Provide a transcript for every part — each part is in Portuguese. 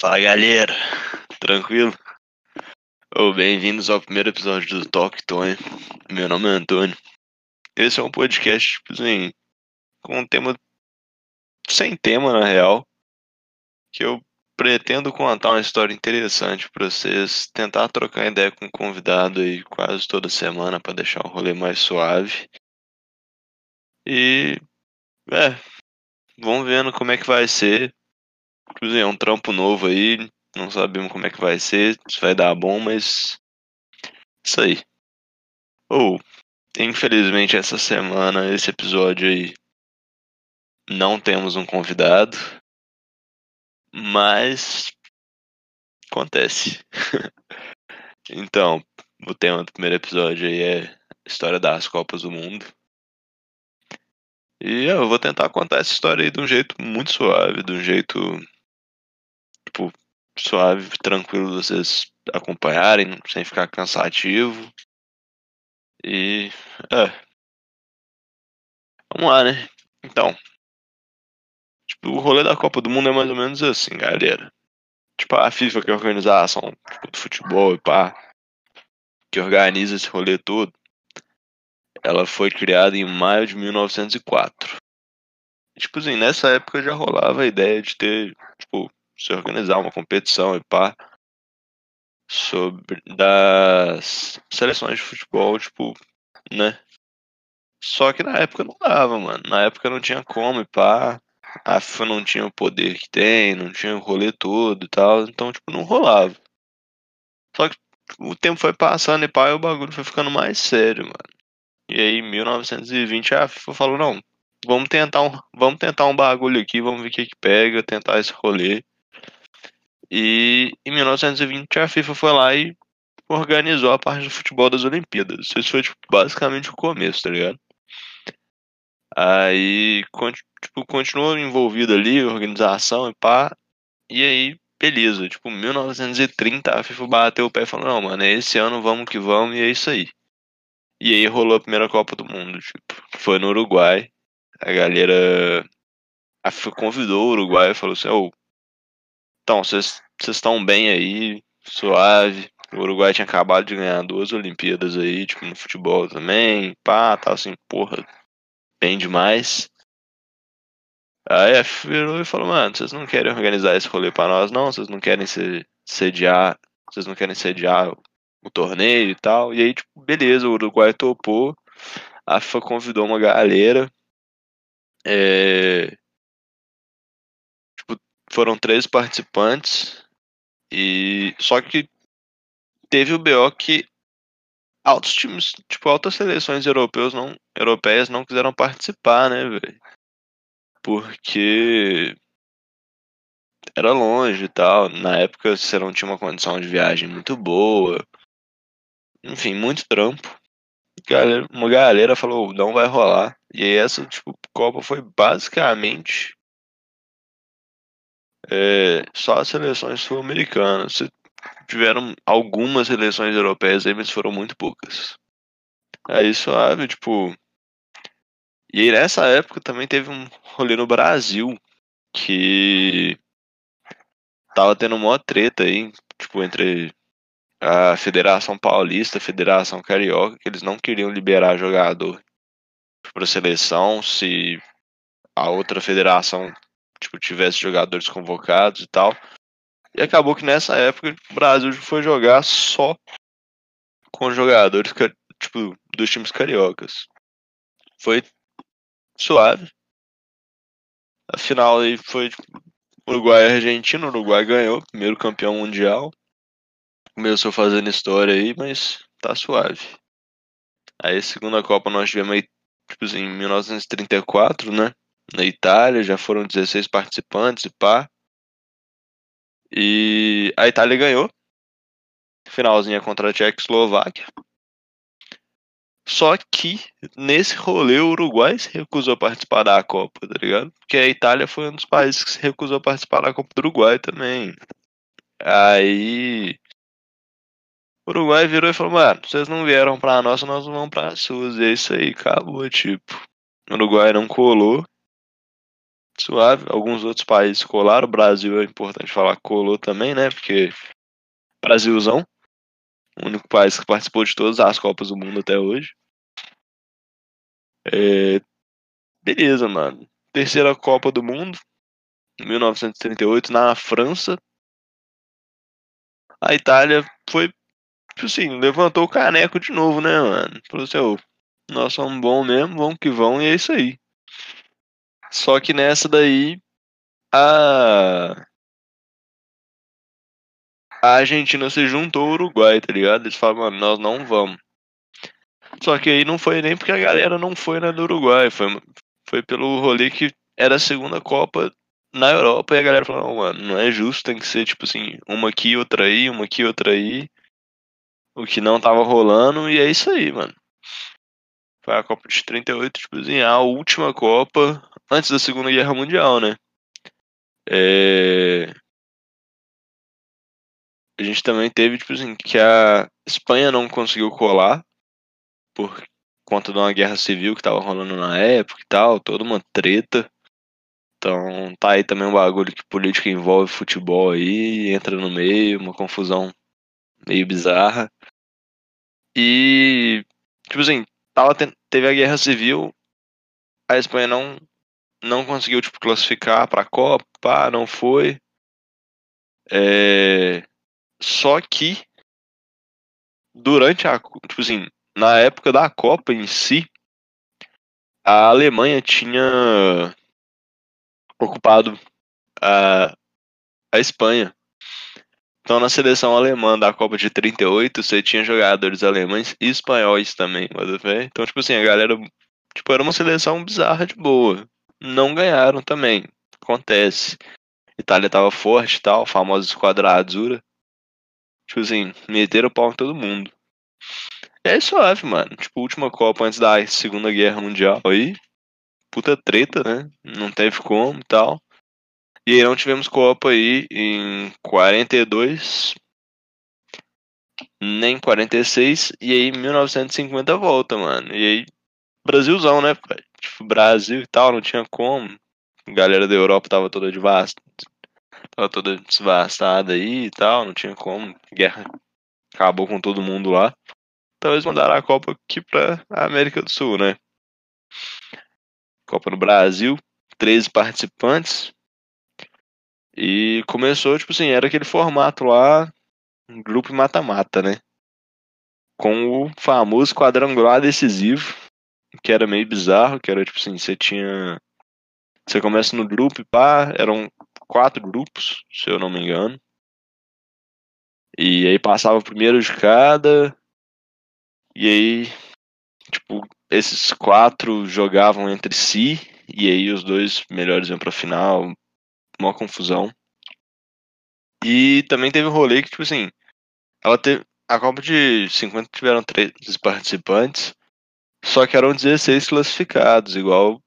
Fala galera, tranquilo? Oh, Bem-vindos ao primeiro episódio do Talk Tony. Meu nome é Antônio. Esse é um podcast, tipo assim, com um tema. sem tema na real. Que eu pretendo contar uma história interessante pra vocês, tentar trocar ideia com um convidado aí quase toda semana pra deixar o rolê mais suave. E. é. Vamos vendo como é que vai ser. Assim, é um trampo novo aí, não sabemos como é que vai ser, se vai dar bom, mas. Isso aí. Ou, infelizmente, essa semana, esse episódio aí, não temos um convidado, mas. Acontece. então, o tema do primeiro episódio aí é História das Copas do Mundo. E eu vou tentar contar essa história aí de um jeito muito suave, de um jeito tipo, suave, tranquilo vocês acompanharem, sem ficar cansativo. E. É. Vamos lá, né? Então. Tipo, o rolê da Copa do Mundo é mais ou menos assim, galera. Tipo, a FIFA, que é a organização tipo, do futebol e pá, que organiza esse rolê todo, ela foi criada em maio de 1904. Tipo assim, nessa época já rolava a ideia de ter, tipo, se organizar uma competição e pá sobre das seleções de futebol, tipo, né? Só que na época não dava, mano. Na época não tinha como e pá. A FIFA não tinha o poder que tem, não tinha o rolê todo e tal, então, tipo, não rolava. Só que o tempo foi passando e pá, e o bagulho foi ficando mais sério, mano. E aí, em 1920, a FIFA falou, não, vamos tentar um, vamos tentar um bagulho aqui, vamos ver o que que pega, tentar esse rolê. E em 1920 a FIFA foi lá e organizou a parte do futebol das Olimpíadas. Isso foi tipo, basicamente o começo, tá ligado? Aí tipo, continuou envolvido ali, organização e pá. E aí, beleza. Tipo, 1930 a FIFA bateu o pé e falou, não, mano, é esse ano vamos que vamos e é isso aí. E aí rolou a primeira Copa do Mundo, tipo, foi no Uruguai. A galera. A FIFA convidou o Uruguai e falou assim, oh, então, vocês estão bem aí, suave. O Uruguai tinha acabado de ganhar duas Olimpíadas aí, tipo, no futebol também. Pá, tá assim, porra, bem demais. Aí a virou e falou, mano, vocês não querem organizar esse rolê pra nós, não? Vocês não querem se, sediar, vocês não querem sediar o, o torneio e tal. E aí, tipo, beleza, o Uruguai topou. A FIFA convidou uma galera. É, foram três participantes e só que teve o BO que altos times, tipo altas seleções europeus não, europeias não quiseram participar, né, velho? Porque era longe e tal. Na época você não tinha uma condição de viagem muito boa. Enfim, muito trampo. Uma galera falou, não vai rolar. E aí essa, tipo, Copa foi basicamente é, só as seleções sul-americanas. Tiveram algumas seleções europeias aí, mas foram muito poucas. Aí suave, tipo. E aí nessa época também teve um rolê no Brasil que tava tendo uma treta aí, tipo, entre a Federação Paulista, a Federação Carioca, que eles não queriam liberar jogador para seleção se a outra federação tipo, tivesse jogadores convocados e tal. E acabou que nessa época o Brasil foi jogar só com jogadores tipo, dos times cariocas. Foi suave. A final aí foi tipo, Uruguai e Argentina. O Uruguai ganhou, primeiro campeão mundial. Começou fazendo história aí, mas tá suave. Aí, segunda Copa, nós tivemos aí, tipo assim, em 1934, né? Na Itália, já foram 16 participantes e pá. E a Itália ganhou. Finalzinha contra a Tchecoslováquia. Só que nesse rolê o Uruguai se recusou a participar da Copa, tá ligado? Porque a Itália foi um dos países que se recusou a participar da Copa do Uruguai também. Aí o Uruguai virou e falou, mano, vocês não vieram pra nossa, nós vamos pra suas. E é isso aí, acabou, tipo. O Uruguai não colou. Suave. Alguns outros países colaram. O Brasil é importante falar colou também, né? Porque Brasilzão, o único país que participou de todas as Copas do Mundo até hoje. É... Beleza, mano. Terceira Copa do Mundo, 1938, na França. A Itália foi, tipo assim, levantou o caneco de novo, né, mano? Falou assim, oh, nós somos bons mesmo, vamos que vão, e é isso aí. Só que nessa daí, a. A Argentina se juntou ao Uruguai, tá ligado? Eles falaram, mano, nós não vamos. Só que aí não foi nem porque a galera não foi na do Uruguai, foi, foi pelo rolê que era a segunda Copa na Europa e a galera falou, mano, não é justo, tem que ser tipo assim, uma aqui, outra aí, uma aqui, outra aí. O que não tava rolando, e é isso aí, mano. Foi a Copa de 38, tipo assim, a última Copa antes da Segunda Guerra Mundial, né? É... A gente também teve, tipo assim, que a Espanha não conseguiu colar por conta de uma guerra civil que tava rolando na época e tal, toda uma treta. Então tá aí também um bagulho que política envolve futebol aí, entra no meio, uma confusão meio bizarra. E, tipo assim, tava, teve a guerra civil, a Espanha não não conseguiu tipo classificar para a Copa, não foi. É... Só que durante a, tipo assim, na época da Copa em si, a Alemanha tinha ocupado a, a Espanha. Então, na seleção alemã da Copa de 38, você tinha jogadores alemães e espanhóis também, Então, tipo assim, a galera. Tipo, era uma seleção bizarra de boa. Não ganharam também. Acontece. Itália tava forte e tal, famosa esquadra azura. Tipo assim, meteram o pau em todo mundo. É suave, mano. Tipo, última Copa antes da Segunda Guerra Mundial aí. Puta treta, né? Não teve como e tal. E aí não tivemos Copa aí em 42, nem 46, e aí 1950 volta, mano. E aí, Brasilzão, né? Tipo, Brasil e tal, não tinha como. A galera da Europa tava toda devastada. Tava toda desvastada aí e tal, não tinha como. Guerra acabou com todo mundo lá. Então eles mandaram a Copa aqui pra América do Sul, né? Copa no Brasil, 13 participantes, e começou, tipo assim, era aquele formato lá, grupo mata-mata, né? Com o famoso quadrangular decisivo, que era meio bizarro, que era tipo assim, você tinha. Você começa no grupo e pá, eram quatro grupos, se eu não me engano. E aí passava o primeiro de cada. E aí, tipo, esses quatro jogavam entre si. E aí os dois melhores iam pra final uma confusão. E também teve um rolê que, tipo assim, ela teve. A Copa de 50 tiveram 13 participantes, só que eram 16 classificados, igual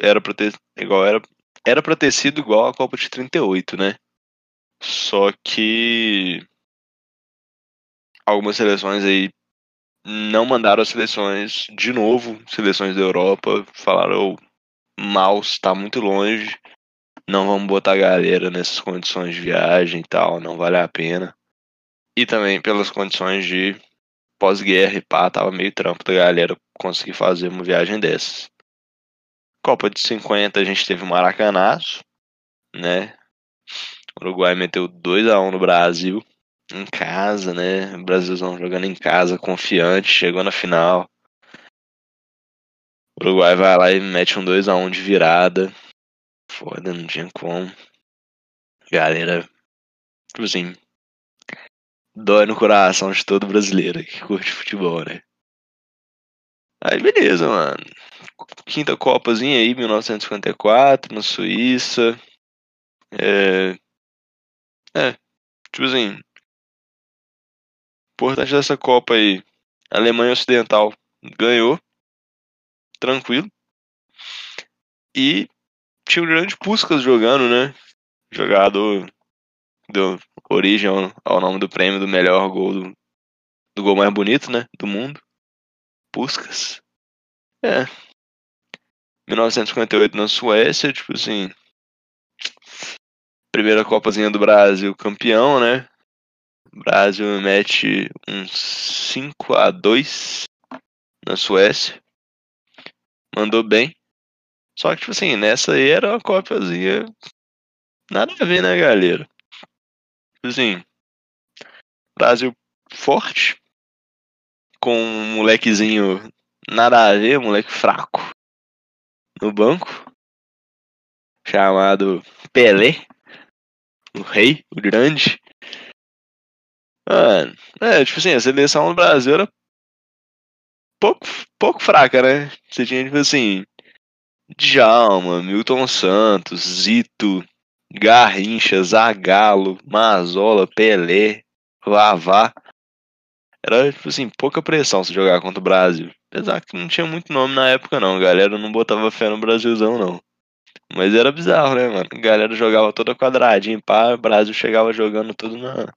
era pra ter. Igual era, era pra ter sido igual a Copa de 38, né? Só que algumas seleções aí não mandaram as seleções de novo, seleções da Europa, falaram, mal está muito longe, não vamos botar a galera nessas condições de viagem e tal, não vale a pena. E também pelas condições de pós-guerra e pá, tava meio trampo da galera conseguir fazer uma viagem dessas. Copa de 50 a gente teve o Maracanazo, né? O Uruguai meteu 2 a 1 no Brasil, em casa, né? O Brasilzão jogando em casa, confiante, chegou na final. O Uruguai vai lá e mete um 2 a 1 de virada foda, não tinha como. Galera, tipo assim, dói no coração de todo brasileiro que curte futebol, né? Aí beleza, mano. Quinta Copazinha aí, 1954, na Suíça. É. É, tipo assim. Importante dessa Copa aí. A Alemanha Ocidental ganhou. Tranquilo. E tinha o grande Puskas jogando, né? Jogado deu origem ao, ao, nome do prêmio do melhor gol do, do gol mais bonito, né? Do mundo. Puskas. É. 1958 na Suécia, tipo assim, Primeira Copazinha do Brasil campeão, né? O Brasil mete um 5 a 2 na Suécia. Mandou bem. Só que, tipo assim, nessa aí era uma Copazinha. Nada a ver, né, galera? Assim. Brasil forte. Com um molequezinho nada a ver, moleque fraco. No banco. Chamado Pelé o rei, o grande. É, tipo assim, a seleção do Brasil era pouco, pouco fraca, né? Você tinha, tipo assim, Djalma, Milton Santos, Zito, Garrincha, Zagalo, Mazola, Pelé, Vavá. Era, tipo assim, pouca pressão se jogar contra o Brasil. Apesar que não tinha muito nome na época, não. A galera não botava fé no Brasilzão, não. Mas era bizarro, né, mano? A galera jogava toda quadradinha, pá, o Brasil chegava jogando tudo na,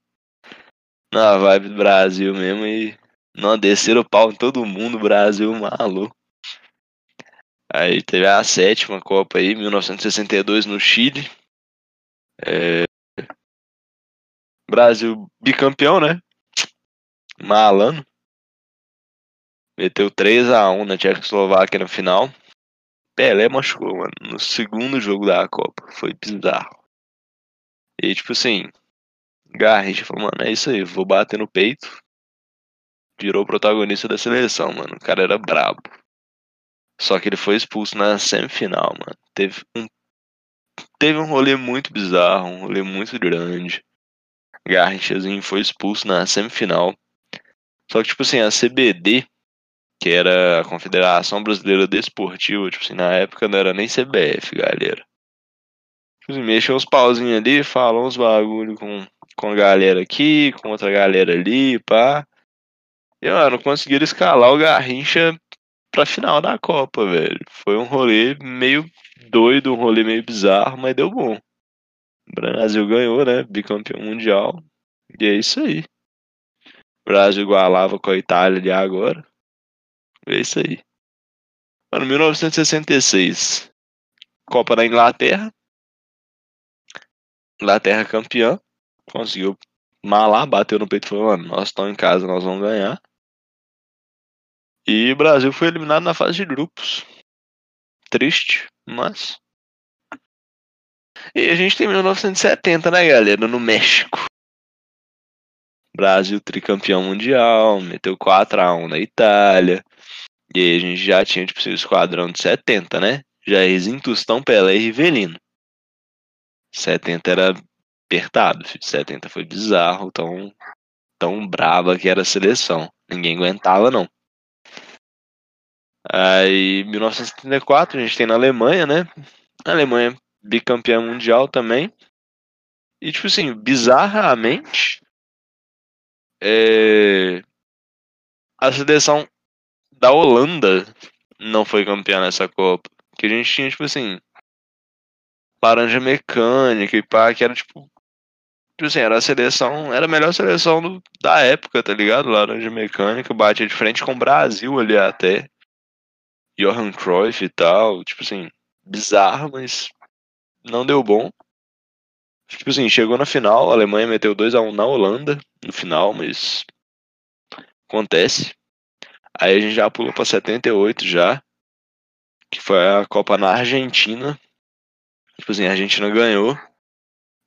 na vibe do Brasil mesmo e não desceram o pau em todo mundo, Brasil maluco. Aí teve a sétima Copa aí, 1962 no Chile. É... Brasil bicampeão, né? Malano. Meteu 3 a 1 na Tchecoslováquia na final. Pelé machucou, mano, no segundo jogo da Copa. Foi bizarro. E tipo assim, Garrincha falou, mano, é isso aí, vou bater no peito. Virou protagonista da seleção, mano. O cara era brabo. Só que ele foi expulso na semifinal, mano. Teve um, teve um rolê muito bizarro, um rolê muito grande. Garrinchazinho foi expulso na semifinal. Só que, tipo assim, a CBD que era a Confederação Brasileira Desportiva, tipo assim, na época não era nem CBF, galera. Tipo assim, mexeu uns pauzinhos ali, falou uns bagulho com, com a galera aqui, com outra galera ali, pá. E, mano, conseguiram escalar o Garrincha pra final da Copa, velho. Foi um rolê meio doido, um rolê meio bizarro, mas deu bom. O Brasil ganhou, né? Bicampeão mundial. E é isso aí. O Brasil igualava com a Itália de agora. É isso aí. Mano, 1966. Copa da Inglaterra. Inglaterra campeã. Conseguiu malar, bateu no peito e falou, mano, nós estamos em casa, nós vamos ganhar. E o Brasil foi eliminado na fase de grupos. Triste, mas. E a gente tem 1970, né, galera? No México. Brasil tricampeão mundial, meteu 4x1 na Itália. E aí a gente já tinha, tipo, o esquadrão de 70, né? Jairzinho, Tostão, Pelé e Rivelino. 70 era apertado, filho. 70 foi bizarro, tão, tão brava que era a seleção. Ninguém aguentava, não. Aí, 1974, a gente tem na Alemanha, né? A Alemanha bicampeã mundial também. E, tipo assim, bizarramente, é... a seleção da Holanda não foi campeã nessa Copa. Que a gente tinha, tipo assim, laranja mecânica e pá, que era tipo. Tipo assim, era a seleção, era a melhor seleção do, da época, tá ligado? Laranja mecânica, batia de frente com o Brasil ali até. Johan Cruyff e tal, tipo assim, bizarro, mas não deu bom. Tipo assim, chegou na final, a Alemanha meteu 2 a 1 na Holanda no final, mas acontece. Aí a gente já pulou pra 78 já, que foi a Copa na Argentina. Tipo assim, a Argentina ganhou.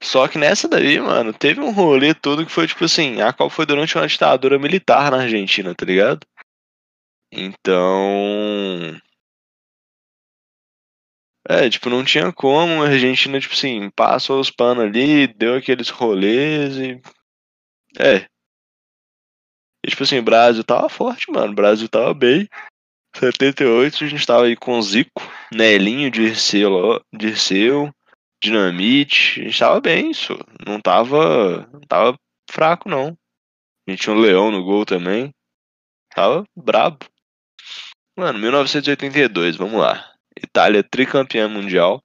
Só que nessa daí, mano, teve um rolê todo que foi tipo assim, a Copa foi durante uma ditadura militar na Argentina, tá ligado? Então, é, tipo, não tinha como, a Argentina, tipo assim, passou os panos ali, deu aqueles rolês e. É. E, tipo assim, o Brasil tava forte, mano. O Brasil tava bem. 78 a gente tava aí com Zico, Nelinho, Dirceu, Dirceu, Dinamite. A gente tava bem, isso. Não tava. Não tava fraco, não. A gente tinha um Leão no gol também. Tava brabo. Mano, 1982, vamos lá. Itália tricampeã mundial.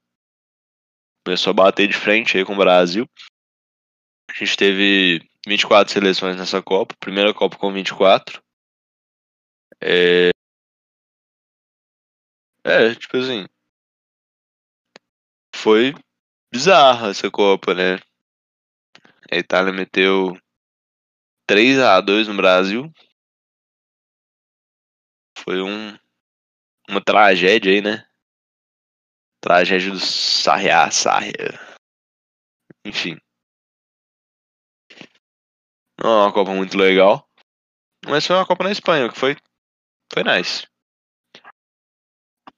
Começou a bater de frente aí com o Brasil. A gente teve 24 seleções nessa Copa. Primeira Copa com 24. É... É, tipo assim. Foi bizarra essa Copa, né? A Itália meteu 3 a 2 no Brasil. Foi um, uma tragédia aí, né? Tragédia do Sarriá, Sarria. Enfim. Não é uma Copa muito legal. Mas foi uma Copa na Espanha, que foi, foi nice.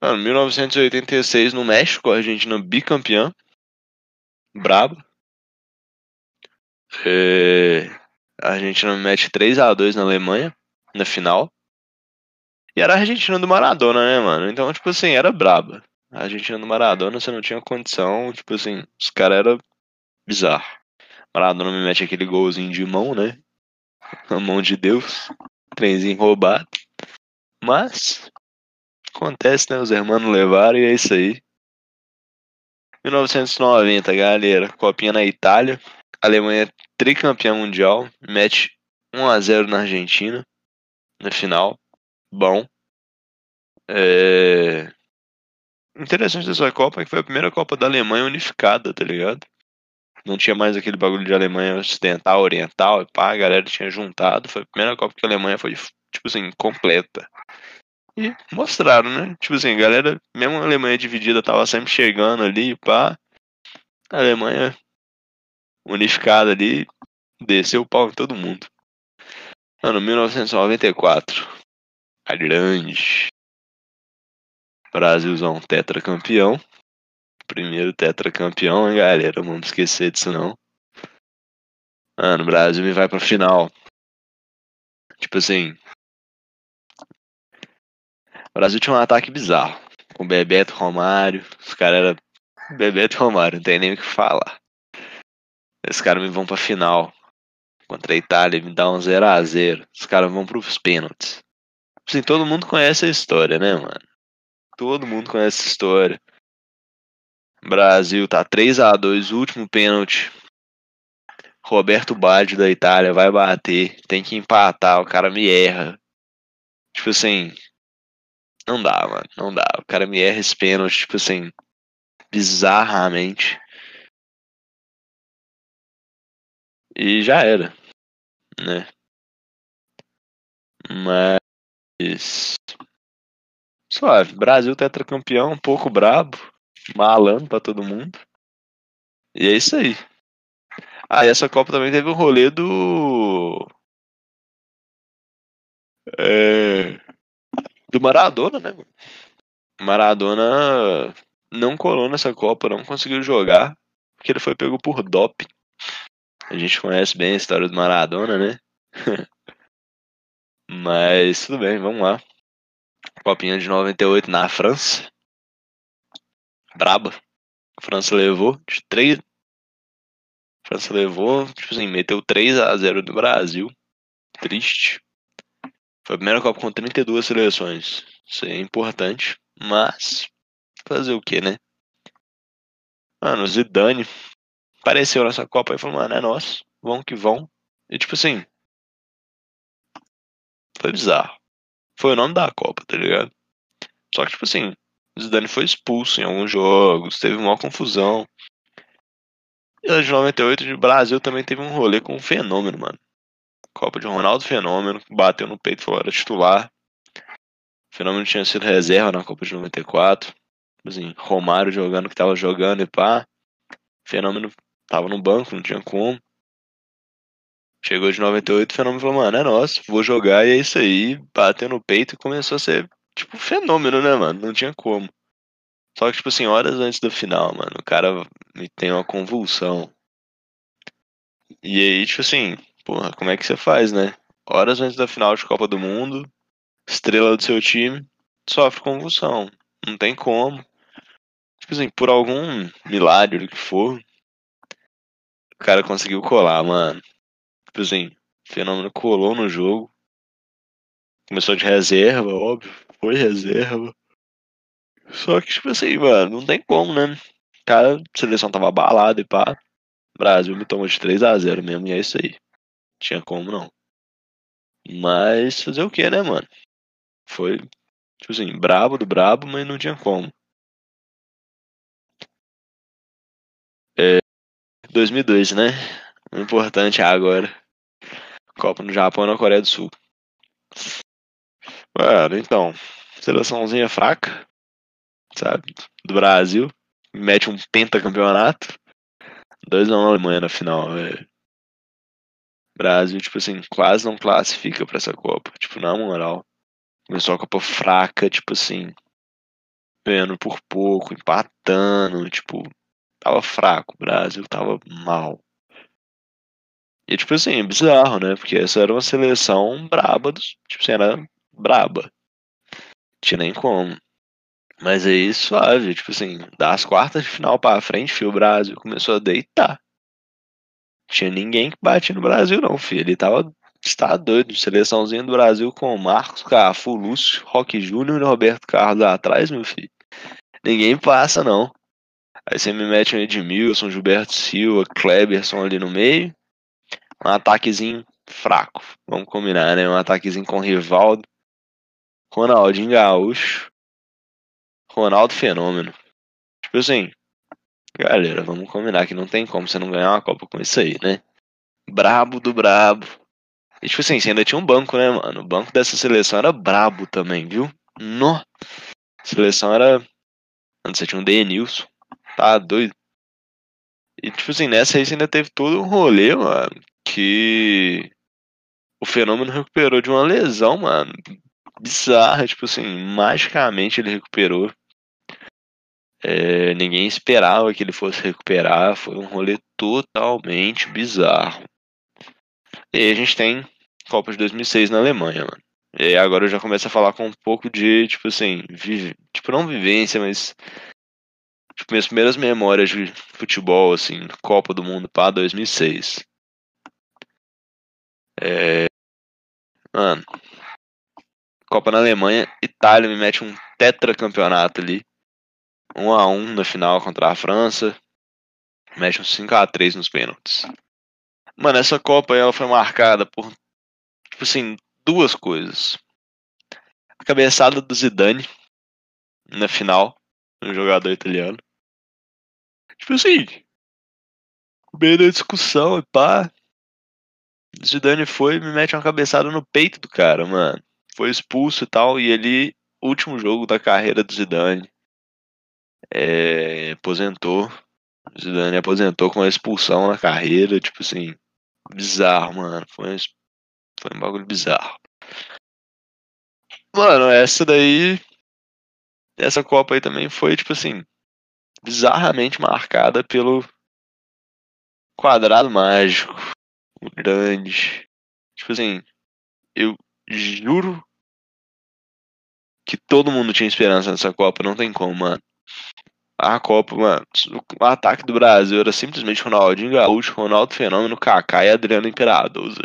Mano, 1986 no México, a Argentina bicampeã. Brabo. É, a Argentina mete 3 a 2 na Alemanha, na final. E era a Argentina do Maradona, né, mano? Então, tipo assim, era braba. A Argentina do Maradona, você não tinha condição, tipo assim, os caras eram bizarro. Maradona me mete aquele golzinho de mão, né? A mão de Deus. Trenzinho roubado. Mas, acontece, né? Os irmãos levaram e é isso aí. 1990, galera. Copinha na Itália. Alemanha tricampeã mundial. Mete 1x0 na Argentina. Na final. Bom. É... Interessante dessa Copa é que foi a primeira Copa da Alemanha unificada, tá ligado? Não tinha mais aquele bagulho de Alemanha ocidental, oriental, e pá, a galera tinha juntado. Foi a primeira Copa que a Alemanha foi, tipo assim, completa. E mostraram, né? Tipo assim, a galera, mesmo a Alemanha dividida, tava sempre chegando ali, pá. A Alemanha unificada ali, desceu o pau em todo mundo. Ano 1994. A grande. Brasilzão tetracampeão. Primeiro tetracampeão, hein, galera? Não vamos esquecer disso não. Mano, o Brasil me vai pra final. Tipo assim. O Brasil tinha um ataque bizarro. Com Bebeto Romário. Os caras eram. Bebeto Romário, não tem nem o que falar. Esses caras me vão pra final. Contra a Itália, me dá um 0x0. Os caras vão pros pênaltis. Assim, todo mundo conhece a história, né, mano? Todo mundo conhece essa história. Brasil tá 3 a 2 último pênalti. Roberto Baggio da Itália vai bater, tem que empatar, o cara me erra. Tipo assim, não dá, mano, não dá. O cara me erra esse pênalti, tipo assim, bizarramente. E já era, né? Mas suave, Brasil tetracampeão, um pouco brabo malando pra todo mundo. E é isso aí. Ah, e essa Copa também teve o rolê do. É... Do Maradona, né? Maradona não colou nessa Copa, não conseguiu jogar, porque ele foi pego por doping. A gente conhece bem a história do Maradona, né? Mas tudo bem, vamos lá. Copinha de 98 na França braba. A França levou de 3. A França levou, tipo assim, meteu 3 a 0 no Brasil. Triste. Foi a primeira Copa com 32 seleções. Isso é importante. Mas. Fazer o que, né? Mano, o Zidane apareceu nessa Copa e falou, mano, é nosso. Vão que vão. E tipo assim. Foi bizarro. Foi o nome da Copa, tá ligado? Só que, tipo assim, o Zidane foi expulso em alguns jogos, teve uma confusão. E de 98 de Brasil também teve um rolê com um fenômeno, mano. Copa de Ronaldo Fenômeno, bateu no peito e falou era titular. O fenômeno tinha sido reserva na Copa de 94. Tipo assim, Romário jogando que tava jogando e pá. O fenômeno tava no banco, não tinha como. Chegou de 98, o fenômeno falou, mano, é nosso, vou jogar e é isso aí. Bateu no peito e começou a ser tipo, fenômeno, né, mano? Não tinha como. Só que, tipo assim, horas antes do final, mano, o cara me tem uma convulsão. E aí, tipo assim, porra, como é que você faz, né? Horas antes da final de Copa do Mundo, estrela do seu time, sofre convulsão. Não tem como. Tipo assim, por algum milagre do que for, o cara conseguiu colar, mano. Tipo assim, o fenômeno colou no jogo. Começou de reserva, óbvio foi reserva. Só que, tipo assim, mano, não tem como, né? Cara, a seleção tava abalada e pá. Brasil me tomou de 3 a 0 mesmo, e é isso aí. Tinha como não. Mas fazer o que, né, mano? Foi, tipo assim, brabo do brabo, mas não tinha como. 2002, né? O importante é agora. Copa no Japão e na Coreia do Sul. Mano, então. Seleçãozinha fraca. Sabe? Do Brasil. Mete um pentacampeonato. 2x1 na Alemanha na final, velho. Brasil, tipo assim, quase não classifica pra essa Copa. Tipo, na moral. Começou a Copa fraca, tipo assim. Vendo por pouco, empatando, tipo. Tava fraco, o Brasil tava mal. E tipo assim, é bizarro, né? Porque essa era uma seleção braba, dos, tipo assim, era braba. Tinha nem como. Mas aí suave, tipo assim, das quartas de final pra frente, o Brasil começou a deitar. Tinha ninguém que bate no Brasil, não, filho. Ele tava. Está doido. Seleçãozinha do Brasil com Marcos Cafu, Lúcio, Roque Júnior e Roberto Carlos atrás, meu filho. Ninguém passa, não. Aí você me mete um Edmilson, Gilberto Silva, Kleberson ali no meio. Um ataquezinho fraco. Vamos combinar, né? Um ataquezinho com Rivaldo, Ronaldinho Gaúcho, Ronaldo Fenômeno. Tipo assim, galera, vamos combinar que não tem como você não ganhar uma Copa com isso aí, né? Brabo do brabo. E tipo assim, você ainda tinha um banco, né, mano? O banco dessa seleção era brabo também, viu? No. A seleção era. Antes você tinha um Denilson. Tá doido. E tipo assim, nessa aí você ainda teve todo um rolê, mano. Que o fenômeno recuperou de uma lesão, mano. Bizarra, tipo assim, magicamente ele recuperou. É, ninguém esperava que ele fosse recuperar. Foi um rolê totalmente bizarro. E aí a gente tem Copa de 2006 na Alemanha, mano. E agora eu já começo a falar com um pouco de, tipo assim, vive, tipo, não vivência, mas. Tipo, minhas primeiras memórias de futebol, assim, Copa do Mundo para 2006. É. Mano. Copa na Alemanha, Itália me mete um tetracampeonato ali. 1 a 1 na final contra a França. Mexe um 5 a 3 nos pênaltis. Mano, essa Copa ela foi marcada por tipo assim, duas coisas. A cabeçada do Zidane na final, um jogador italiano. Tipo assim, meio da discussão e pá. Zidane foi e me mete uma cabeçada no peito do cara, mano. Foi expulso e tal, e ele, último jogo da carreira do Zidane, é, aposentou. Zidane aposentou com uma expulsão na carreira, tipo assim, bizarro, mano. Foi, foi um bagulho bizarro. Mano, essa daí. Essa Copa aí também foi, tipo assim, bizarramente marcada pelo quadrado mágico. Grande. Tipo assim, eu juro que todo mundo tinha esperança nessa Copa, não tem como, mano a Copa, mano, o ataque do Brasil era simplesmente Ronaldinho Gaúcho, Ronaldo Fenômeno, Kaká e Adriano Imperador, Zé.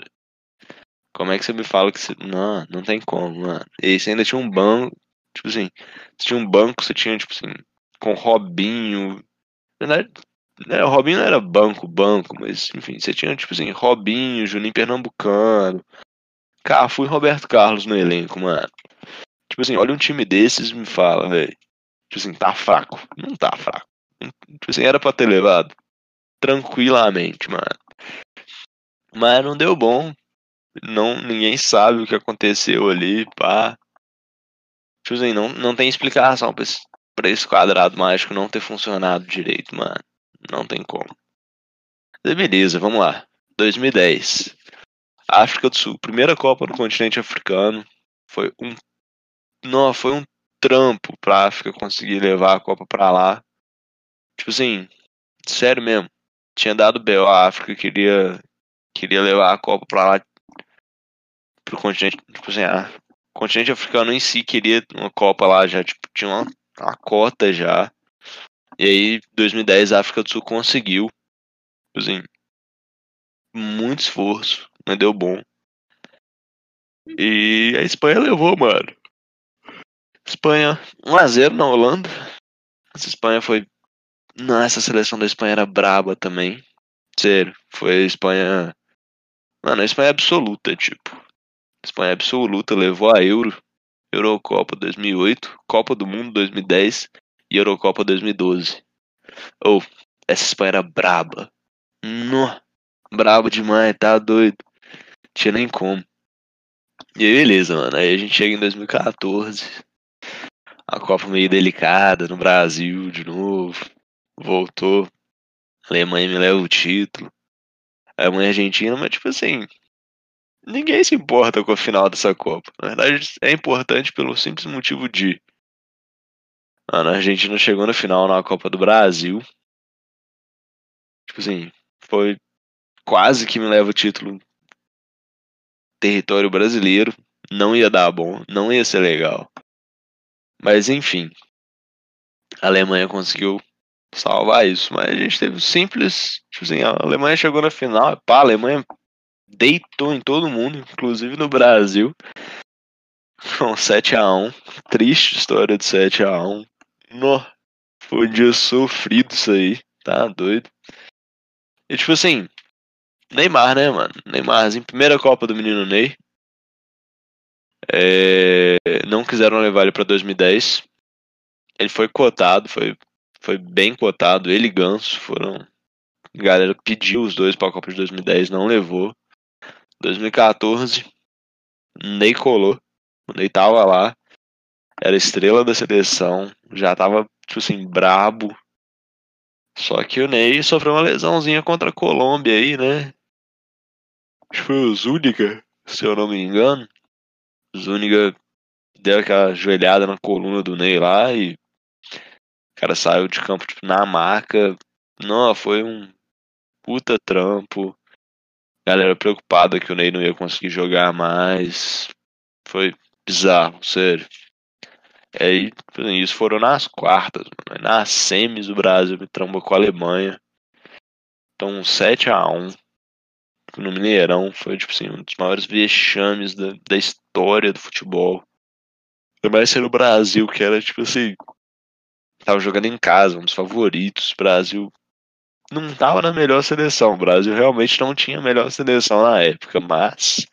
Como é que você me fala que você. Não, não tem como, mano. E você ainda tinha um banco. Tipo assim, você tinha um banco, você tinha, tipo assim, com Robinho. verdade, né, o Robinho não era banco, banco, mas enfim, você tinha, tipo assim, Robinho, Juninho Pernambucano, Cafu e Roberto Carlos no elenco, mano. Tipo assim, olha um time desses e me fala, velho. Tipo assim, tá fraco. Não tá fraco. Tipo assim, era pra ter levado. Tranquilamente, mano. Mas não deu bom. Não, ninguém sabe o que aconteceu ali, pá. Tipo assim, não, não tem explicação pra esse, pra esse quadrado mágico não ter funcionado direito, mano. Não tem como. beleza, vamos lá. 2010. África do Sul. Primeira Copa no continente africano. Foi um. Não, foi um trampo pra África conseguir levar a Copa pra lá. Tipo assim, sério mesmo. Tinha dado B.O. a África queria, queria levar a Copa pra lá pro continente. Tipo assim, a, o continente africano em si queria uma Copa lá já, tipo, tinha uma, uma cota já. E aí, 2010, a África do Sul conseguiu. Assim, muito esforço, mas deu bom. E a Espanha levou, mano. Espanha 1x0 na Holanda. Essa Espanha foi. Não, essa seleção da Espanha era braba também. Sério, foi a Espanha. Mano, a Espanha é absoluta, tipo. A Espanha é absoluta, levou a Euro, Eurocopa 2008, Copa do Mundo 2010 e Eurocopa 2012. Ou, oh, essa Espanha era braba. No, brabo demais, tá doido. Tinha nem como. E aí, beleza, mano. Aí a gente chega em 2014. A Copa meio delicada no Brasil de novo. Voltou. A Alemanha me leva o título. A Alemanha Argentina, mas tipo assim. Ninguém se importa com a final dessa Copa. Na verdade, é importante pelo simples motivo de. Mano, a Argentina chegou na final na Copa do Brasil. Tipo assim, foi quase que me leva o título território brasileiro. Não ia dar bom, não ia ser legal. Mas enfim, a Alemanha conseguiu salvar isso. Mas a gente teve simples. Tipo assim, a Alemanha chegou na final. Pá, a Alemanha deitou em todo mundo, inclusive no Brasil. Com 7x1. Triste história de 7x1. No, foi um dia sofrido isso aí. Tá doido. E tipo assim, Neymar, né, mano? Neymarzinho, primeira Copa do menino Ney. É, não quiseram levar ele para 2010. Ele foi cotado, foi, foi bem cotado. Ele e Ganso foram. A galera pediu os dois para a Copa de 2010, não levou. 2014, Ney colou. O Ney tava lá. Era estrela da seleção. Já tava, tipo assim, brabo. Só que o Ney sofreu uma lesãozinha contra a Colômbia aí, né? Acho que foi o Zúñiga, se eu não me engano. Zúñiga deu aquela joelhada na coluna do Ney lá e o cara saiu de campo tipo, na marca. Não, foi um puta trampo. Galera preocupada que o Ney não ia conseguir jogar mais. Foi bizarro, sério. Aí, isso foram nas quartas, mano. Nas semis o Brasil me trambou com a Alemanha. Então, 7 a 1 no Mineirão. Foi, tipo assim, um dos maiores vexames da, da história do futebol. Mais ser no Brasil, que era, tipo assim, tava jogando em casa, um dos favoritos. O Brasil não tava na melhor seleção. O Brasil realmente não tinha a melhor seleção na época, mas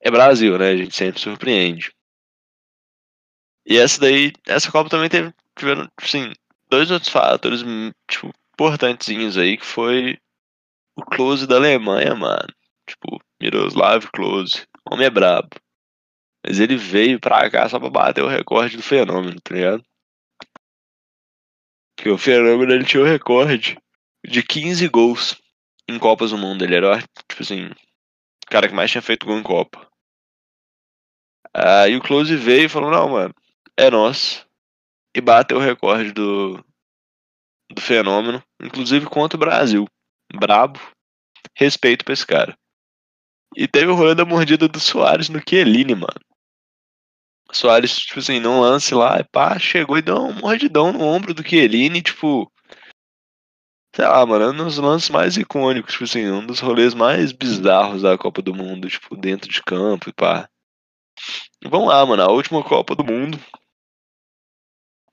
é Brasil, né? A gente sempre surpreende. E essa daí, essa Copa também teve, tiveram, assim, dois outros fatores, tipo, importantezinhos aí, que foi o close da Alemanha, mano. Tipo, Miroslav Close. Homem é brabo. Mas ele veio pra cá só pra bater o recorde do fenômeno, tá ligado? Que o fenômeno ele tinha o recorde de 15 gols em Copas do Mundo. Ele era, tipo assim, o cara que mais tinha feito gol em Copa. Aí o Close veio e falou: Não, mano, é nosso. E bateu o recorde do, do fenômeno, inclusive contra o Brasil brabo. Respeito pra esse cara. E teve o rolê da mordida do Soares no Chiellini, mano. Soares, tipo assim, num lance lá, pá, chegou e deu um mordidão no ombro do Chiellini, tipo. Sei lá, mano, é um dos lances mais icônicos, tipo assim, um dos rolês mais bizarros da Copa do Mundo, tipo, dentro de campo e pá. Vamos lá, mano, a última Copa do Mundo.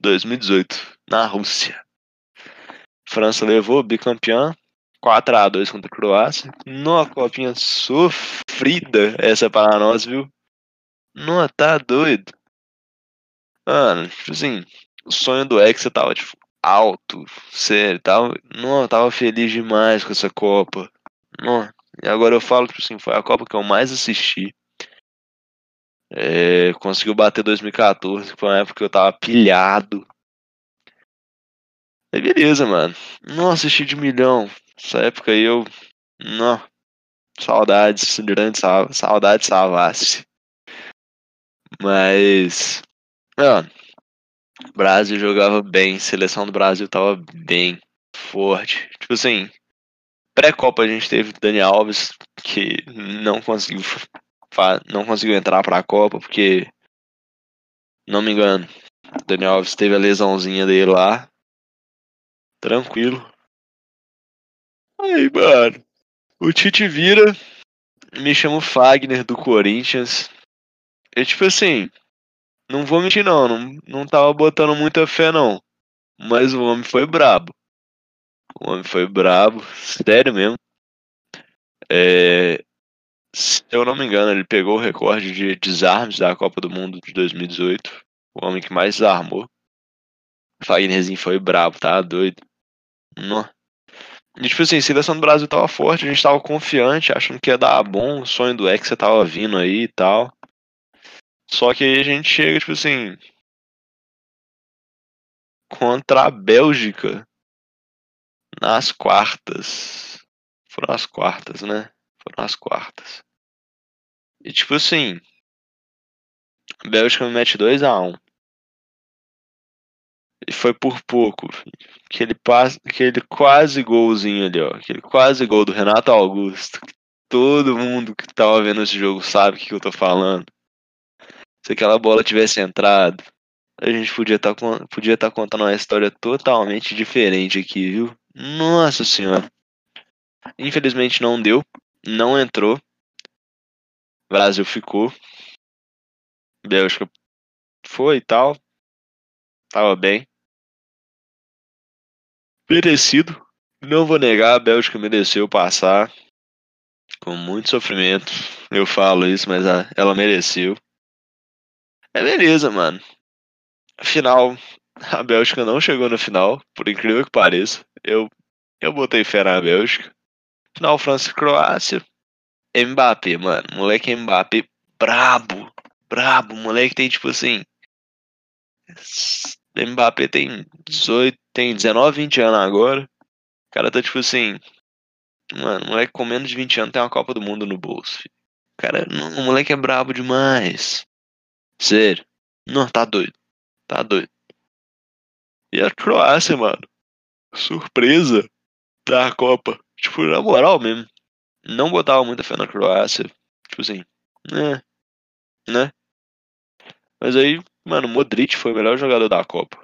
2018, na Rússia. França levou, bicampeão. 4x2 contra a Croácia. Numa copinha sofrida essa para nós, viu? Não, tá doido. Mano, tipo assim, o sonho do Hexa tava, tipo, alto, sério, tava, não, tava feliz demais com essa Copa. Não, e agora eu falo, tipo assim, foi a Copa que eu mais assisti. É, conseguiu bater 2014, que foi uma época que eu tava pilhado. Aí beleza, mano. Não assisti de milhão. Essa época aí eu. Não. Saudades, grande saudades salvasse. Mas. Mano. Brasil jogava bem, seleção do Brasil tava bem forte. Tipo assim, pré-copa a gente teve Daniel Alves que não conseguiu não conseguiu entrar para a Copa porque não me engano, Daniel Alves teve a lesãozinha dele lá. Tranquilo. Aí, mano. O Tite vira, me chama o Fagner do Corinthians. É tipo assim, não vou mentir não, não, não tava botando muita fé não. Mas o homem foi brabo. O homem foi brabo, sério mesmo. É, se eu não me engano, ele pegou o recorde de desarmes da Copa do Mundo de 2018. O homem que mais desarmou. Fagnerzinho foi brabo, tá doido. Não. E, tipo assim, a seleção do Brasil tava forte, a gente tava confiante, achando que ia dar bom, o sonho do Hexa tava vindo aí e tal. Só que aí a gente chega, tipo assim. Contra a Bélgica. Nas quartas. Foram as quartas, né? Foram as quartas. E tipo assim. A Bélgica me mete 2x1. E foi por pouco. Aquele, passe, aquele quase golzinho ali, ó. Aquele quase gol do Renato Augusto. Todo mundo que tava vendo esse jogo sabe o que eu tô falando. Se aquela bola tivesse entrado, a gente podia estar tá, podia tá contando uma história totalmente diferente aqui, viu? Nossa senhora. Infelizmente não deu. Não entrou. Brasil ficou. Bélgica foi e tal. Tava bem. Merecido. Não vou negar, a Bélgica mereceu passar. Com muito sofrimento. Eu falo isso, mas ela mereceu. É beleza, mano. Afinal, a Bélgica não chegou no final, por incrível que pareça. Eu, eu botei fé na Bélgica. Final, França e Croácia. Mbappé, mano. Moleque Mbappé brabo. Brabo. Moleque tem tipo assim. Mbappé tem 18, tem 19, 20 anos agora. O cara tá tipo assim. Mano, moleque com menos de 20 anos tem uma Copa do Mundo no bolso. Filho. Cara, não, o moleque é brabo demais. Sério. Não, tá doido. Tá doido. E a Croácia, mano. Surpresa da Copa. Tipo, na moral mesmo. Não botava muita fé na Croácia. Tipo assim. Né? Né? Mas aí Mano, Modric foi o melhor jogador da Copa.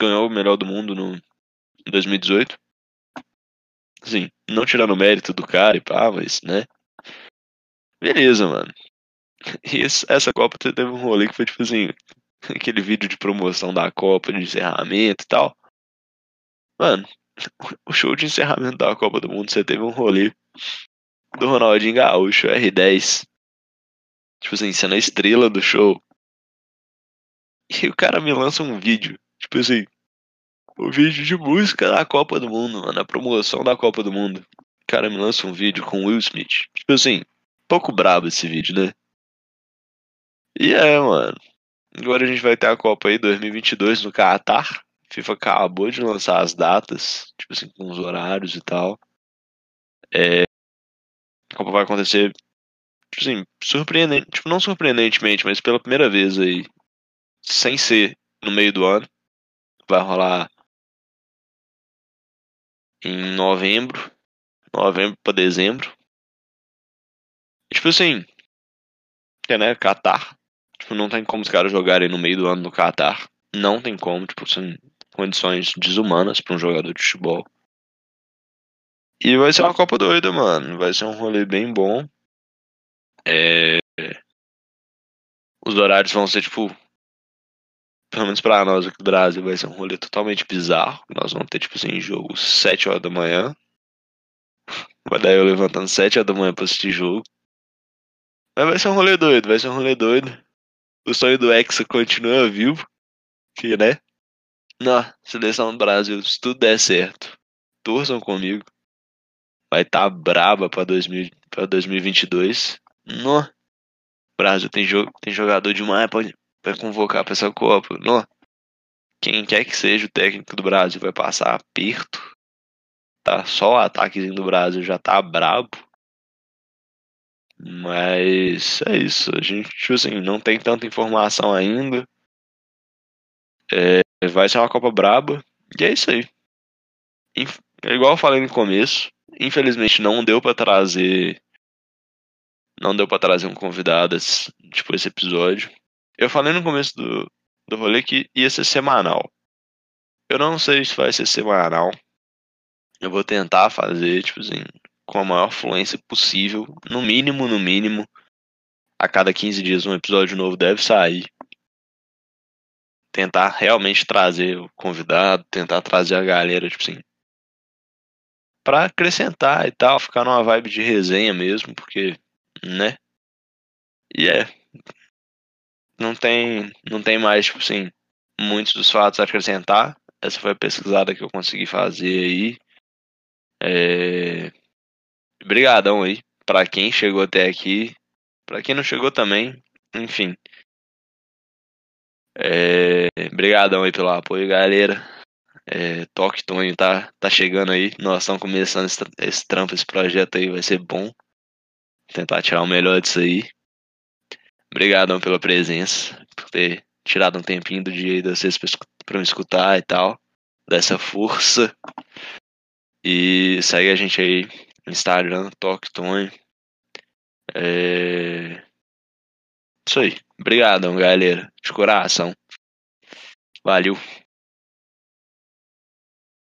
Ganhou o melhor do mundo no em 2018. Sim, não tirando o mérito do cara e pá, mas, né? Beleza, mano. E essa Copa teve um rolê que foi tipo assim, aquele vídeo de promoção da Copa, de encerramento e tal. Mano, o show de encerramento da Copa do Mundo, você teve um rolê do Ronaldinho Gaúcho, R10. Tipo assim, sendo a estrela do show. E o cara me lança um vídeo, tipo assim, o um vídeo de música da Copa do Mundo, mano, a promoção da Copa do Mundo. O cara me lança um vídeo com Will Smith. Tipo assim, pouco brabo esse vídeo, né? E é, mano. Agora a gente vai ter a Copa aí 2022 no Qatar. FIFA acabou de lançar as datas, tipo assim, com os horários e tal. É, a Copa vai acontecer, tipo assim, surpreendente, tipo, não surpreendentemente, mas pela primeira vez aí sem ser no meio do ano. Vai rolar em novembro. Novembro para dezembro. tipo assim. É, né? Qatar. Tipo, não tem como os caras jogarem no meio do ano no Qatar. Não tem como, tipo, são condições desumanas para um jogador de futebol. E vai ser uma Copa doida, mano. Vai ser um rolê bem bom. É... Os horários vão ser, tipo, pelo menos pra nós aqui do Brasil, vai ser um rolê totalmente bizarro. Nós vamos ter, tipo assim, jogo 7 horas da manhã. Vai dar eu levantando 7 horas da manhã pra assistir jogo. Mas vai ser um rolê doido, vai ser um rolê doido. O sonho do Hexa continua vivo. Que, né? Na seleção do Brasil, se tudo der certo, torçam comigo. Vai estar tá braba pra, 2000, pra 2022. No. Brasil tem, jogo, tem jogador demais, para convocar para essa Copa. Não. Quem quer que seja o técnico do Brasil vai passar aperto. Tá? Só o ataquezinho do Brasil já tá brabo. Mas é isso. A gente, tipo assim, não tem tanta informação ainda. É, vai ser uma Copa braba. E é isso aí. É igual eu falei no começo. Infelizmente não deu para trazer. Não deu para trazer um convidado, tipo, esse episódio. Eu falei no começo do, do rolê que ia ser semanal. Eu não sei se vai ser semanal. Eu vou tentar fazer, tipo assim, com a maior fluência possível. No mínimo, no mínimo. A cada 15 dias um episódio novo deve sair. Tentar realmente trazer o convidado, tentar trazer a galera, tipo assim. Pra acrescentar e tal, ficar numa vibe de resenha mesmo, porque, né? E é, não tem, não tem mais, tipo assim, muitos dos fatos a acrescentar. Essa foi a pesquisada que eu consegui fazer aí. É... Obrigadão aí para quem chegou até aqui, para quem não chegou também, enfim. É... Obrigadão aí pelo apoio, galera. É... Toque Tonho tá, tá chegando aí. Nós estamos começando esse, esse trampo, esse projeto aí vai ser bom. Tentar tirar o melhor disso aí. Obrigadão pela presença, por ter tirado um tempinho do dia de vocês para me escutar e tal. Dessa força. E segue a gente aí no Instagram, Toque Tony. É... Isso aí. Obrigadão, galera. De coração. Valeu.